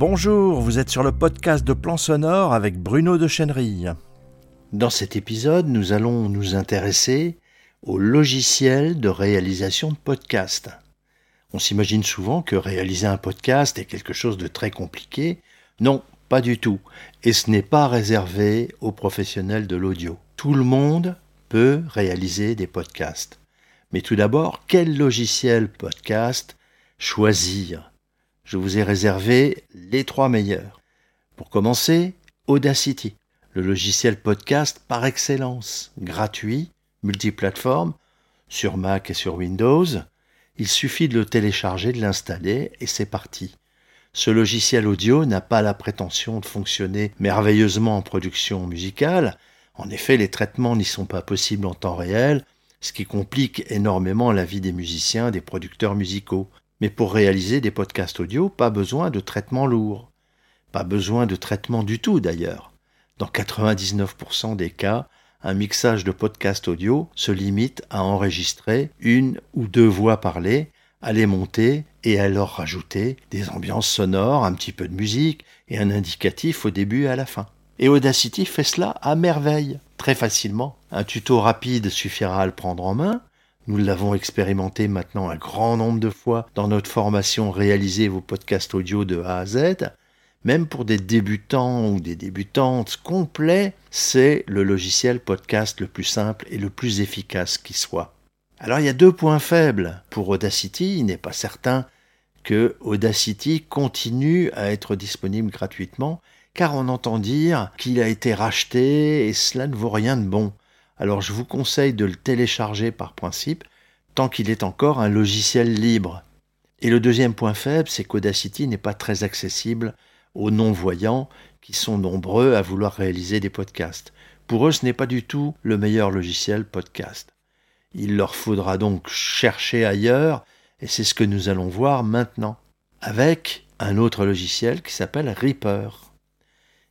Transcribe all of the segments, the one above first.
Bonjour, vous êtes sur le podcast de Plan Sonore avec Bruno de Chenerille. Dans cet épisode, nous allons nous intéresser au logiciel de réalisation de podcast. On s'imagine souvent que réaliser un podcast est quelque chose de très compliqué. Non, pas du tout. Et ce n'est pas réservé aux professionnels de l'audio. Tout le monde peut réaliser des podcasts. Mais tout d'abord, quel logiciel podcast choisir? Je vous ai réservé les trois meilleurs. Pour commencer, Audacity, le logiciel podcast par excellence, gratuit, multiplateforme, sur Mac et sur Windows. Il suffit de le télécharger, de l'installer et c'est parti. Ce logiciel audio n'a pas la prétention de fonctionner merveilleusement en production musicale. En effet, les traitements n'y sont pas possibles en temps réel, ce qui complique énormément la vie des musiciens, des producteurs musicaux. Mais pour réaliser des podcasts audio, pas besoin de traitement lourd. Pas besoin de traitement du tout d'ailleurs. Dans 99% des cas, un mixage de podcast audio se limite à enregistrer une ou deux voix parlées, à les monter et à leur rajouter des ambiances sonores, un petit peu de musique et un indicatif au début et à la fin. Et Audacity fait cela à merveille, très facilement. Un tuto rapide suffira à le prendre en main, nous l'avons expérimenté maintenant un grand nombre de fois dans notre formation Réaliser vos podcasts audio de A à Z. Même pour des débutants ou des débutantes complets, c'est le logiciel podcast le plus simple et le plus efficace qui soit. Alors il y a deux points faibles pour Audacity. Il n'est pas certain que Audacity continue à être disponible gratuitement, car on entend dire qu'il a été racheté et cela ne vaut rien de bon alors je vous conseille de le télécharger par principe tant qu'il est encore un logiciel libre. Et le deuxième point faible, c'est qu'Audacity n'est pas très accessible aux non-voyants qui sont nombreux à vouloir réaliser des podcasts. Pour eux, ce n'est pas du tout le meilleur logiciel podcast. Il leur faudra donc chercher ailleurs, et c'est ce que nous allons voir maintenant, avec un autre logiciel qui s'appelle Reaper.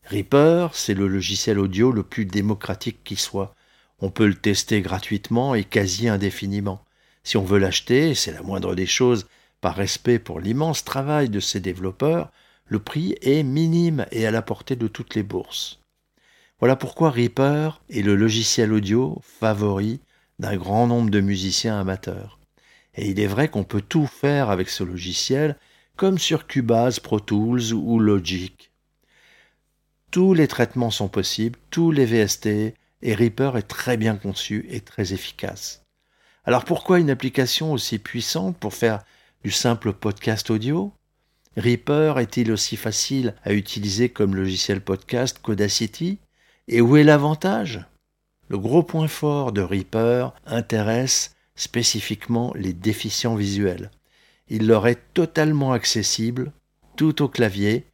Reaper, c'est le logiciel audio le plus démocratique qui soit. On peut le tester gratuitement et quasi indéfiniment. Si on veut l'acheter, c'est la moindre des choses, par respect pour l'immense travail de ses développeurs, le prix est minime et à la portée de toutes les bourses. Voilà pourquoi Reaper est le logiciel audio favori d'un grand nombre de musiciens amateurs. Et il est vrai qu'on peut tout faire avec ce logiciel, comme sur Cubase, Pro Tools ou Logic. Tous les traitements sont possibles, tous les VST, et Reaper est très bien conçu et très efficace. Alors pourquoi une application aussi puissante pour faire du simple podcast audio? Reaper est-il aussi facile à utiliser comme logiciel podcast qu'Audacity? Et où est l'avantage? Le gros point fort de Reaper intéresse spécifiquement les déficients visuels. Il leur est totalement accessible, tout au clavier,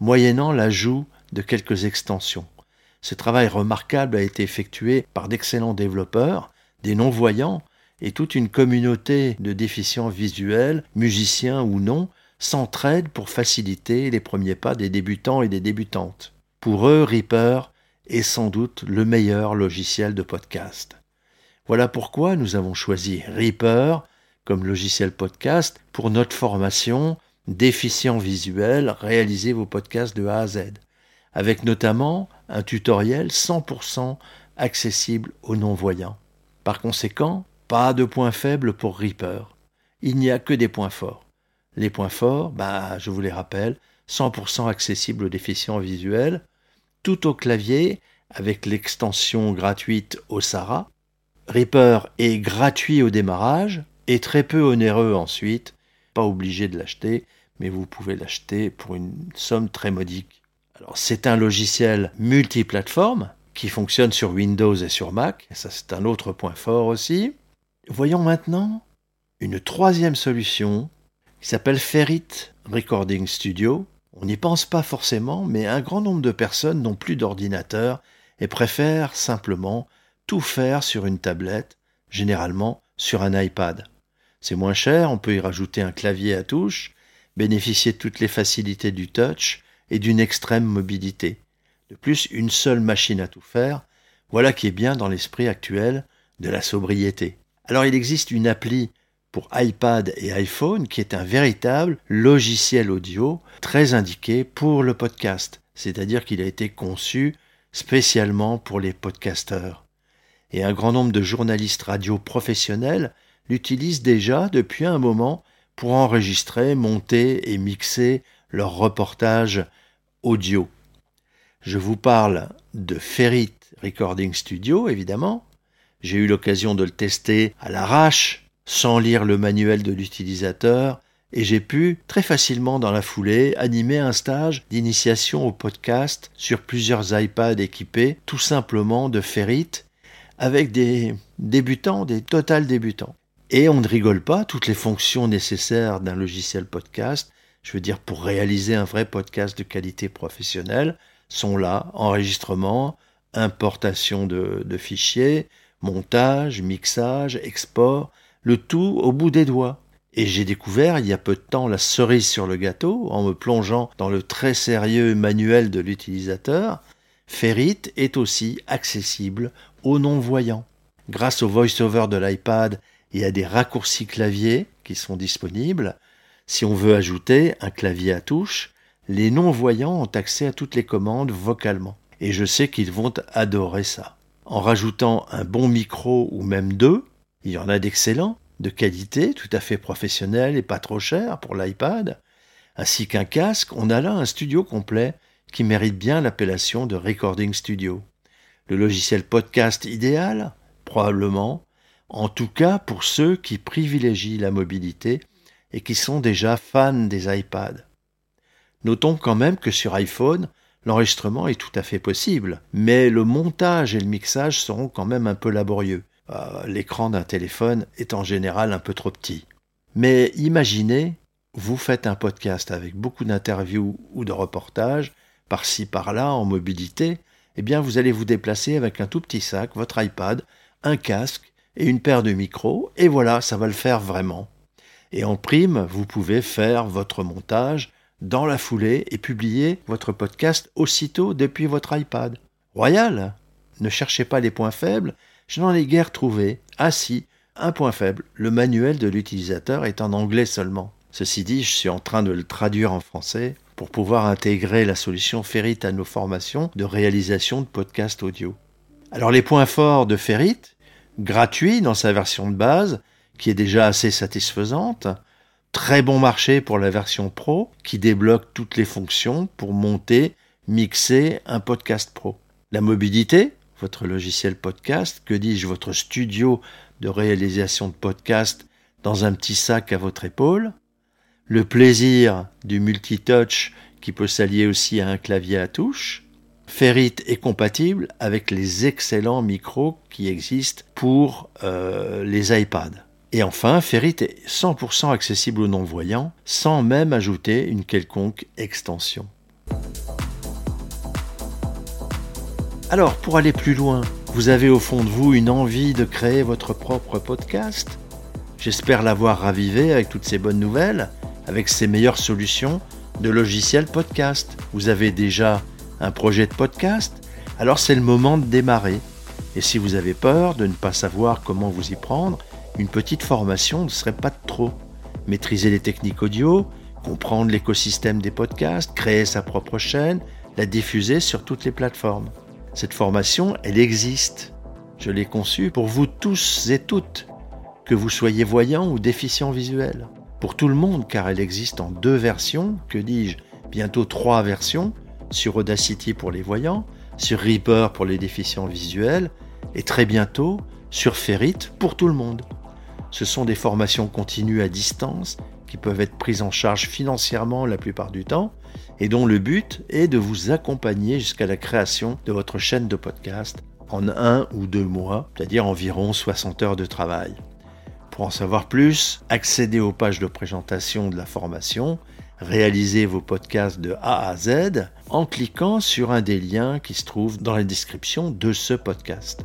moyennant l'ajout de quelques extensions. Ce travail remarquable a été effectué par d'excellents développeurs, des non-voyants et toute une communauté de déficients visuels, musiciens ou non, s'entraident pour faciliter les premiers pas des débutants et des débutantes. Pour eux, Reaper est sans doute le meilleur logiciel de podcast. Voilà pourquoi nous avons choisi Reaper comme logiciel podcast pour notre formation Déficients visuels, réalisez vos podcasts de A à Z avec notamment un tutoriel 100% accessible aux non-voyants. Par conséquent, pas de points faibles pour Reaper. Il n'y a que des points forts. Les points forts, bah, je vous les rappelle, 100% accessible aux déficients visuels, tout au clavier avec l'extension gratuite Osara. Reaper est gratuit au démarrage et très peu onéreux ensuite. Pas obligé de l'acheter, mais vous pouvez l'acheter pour une somme très modique. C'est un logiciel multiplateforme qui fonctionne sur Windows et sur Mac, et ça c'est un autre point fort aussi. Voyons maintenant une troisième solution qui s'appelle Ferrit Recording Studio. On n'y pense pas forcément, mais un grand nombre de personnes n'ont plus d'ordinateur et préfèrent simplement tout faire sur une tablette, généralement sur un iPad. C'est moins cher, on peut y rajouter un clavier à touche, bénéficier de toutes les facilités du touch et d'une extrême mobilité. De plus, une seule machine à tout faire, voilà qui est bien dans l'esprit actuel de la sobriété. Alors il existe une appli pour iPad et iPhone qui est un véritable logiciel audio très indiqué pour le podcast, c'est-à-dire qu'il a été conçu spécialement pour les podcasteurs. Et un grand nombre de journalistes radio professionnels l'utilisent déjà depuis un moment pour enregistrer, monter et mixer leurs reportages audio. Je vous parle de Ferrit Recording Studio, évidemment. J'ai eu l'occasion de le tester à l'arrache, sans lire le manuel de l'utilisateur, et j'ai pu très facilement dans la foulée animer un stage d'initiation au podcast sur plusieurs iPads équipés tout simplement de Ferrit avec des débutants, des total débutants. Et on ne rigole pas, toutes les fonctions nécessaires d'un logiciel podcast, je veux dire pour réaliser un vrai podcast de qualité professionnelle, sont là, enregistrement, importation de, fichiers, montage, mixage, export, le tout au bout des doigts. Et j'ai découvert il y a peu de temps la cerise sur le gâteau en me plongeant dans le très sérieux manuel de l'utilisateur. Ferrit est aussi accessible aux non-voyants. Grâce au voice-over de l'iPad et à des raccourcis clavier qui sont disponibles, si on veut ajouter un clavier à touche, les non-voyants ont accès à toutes les commandes vocalement. Et je sais qu'ils vont adorer ça. En rajoutant un bon micro ou même deux, il y en a d'excellents, de qualité, tout à fait professionnel et pas trop cher pour l'iPad, ainsi qu'un casque, on a là un studio complet qui mérite bien l'appellation de Recording Studio. Le logiciel podcast idéal? Probablement, en tout cas pour ceux qui privilégient la mobilité et qui sont déjà fans des iPads. Notons quand même que sur iPhone, l'enregistrement est tout à fait possible, mais le montage et le mixage seront quand même un peu laborieux. Euh, l'écran d'un téléphone est en général un peu trop petit. Mais imaginez, vous faites un podcast avec beaucoup d'interviews ou de reportages, par-ci par-là en mobilité, eh bien vous allez vous déplacer avec un tout petit sac, votre iPad, un casque et une paire de micros, et voilà, ça va le faire vraiment. Et en prime, vous pouvez faire votre montage dans la foulée et publier votre podcast aussitôt depuis votre iPad. Royal Ne cherchez pas les points faibles, je n'en ai guère trouvé. Ah si, un point faible, le manuel de l'utilisateur est en anglais seulement. Ceci dit, je suis en train de le traduire en français pour pouvoir intégrer la solution Ferrit à nos formations de réalisation de podcasts audio. Alors les points forts de Ferrit, gratuit dans sa version de base, qui est déjà assez satisfaisante, très bon marché pour la version pro, qui débloque toutes les fonctions pour monter, mixer un podcast pro. La mobilité, votre logiciel podcast, que dis-je, votre studio de réalisation de podcast dans un petit sac à votre épaule, le plaisir du multitouch qui peut s'allier aussi à un clavier à touche. Ferrit est compatible avec les excellents micros qui existent pour euh, les iPads. Et enfin, Ferrit est 100% accessible aux non-voyants sans même ajouter une quelconque extension. Alors, pour aller plus loin, vous avez au fond de vous une envie de créer votre propre podcast? J'espère l'avoir ravivé avec toutes ces bonnes nouvelles, avec ces meilleures solutions de logiciels podcast. Vous avez déjà un projet de podcast? Alors c'est le moment de démarrer. Et si vous avez peur de ne pas savoir comment vous y prendre, une petite formation ne serait pas trop. Maîtriser les techniques audio, comprendre l'écosystème des podcasts, créer sa propre chaîne, la diffuser sur toutes les plateformes. Cette formation, elle existe. Je l'ai conçue pour vous tous et toutes, que vous soyez voyants ou déficients visuels. Pour tout le monde, car elle existe en deux versions, que dis-je, bientôt trois versions, sur Audacity pour les voyants, sur Reaper pour les déficients visuels, et très bientôt sur Ferrit pour tout le monde. Ce sont des formations continues à distance qui peuvent être prises en charge financièrement la plupart du temps et dont le but est de vous accompagner jusqu'à la création de votre chaîne de podcast en un ou deux mois, c'est-à-dire environ 60 heures de travail. Pour en savoir plus, accédez aux pages de présentation de la formation, réalisez vos podcasts de A à Z en cliquant sur un des liens qui se trouve dans la description de ce podcast.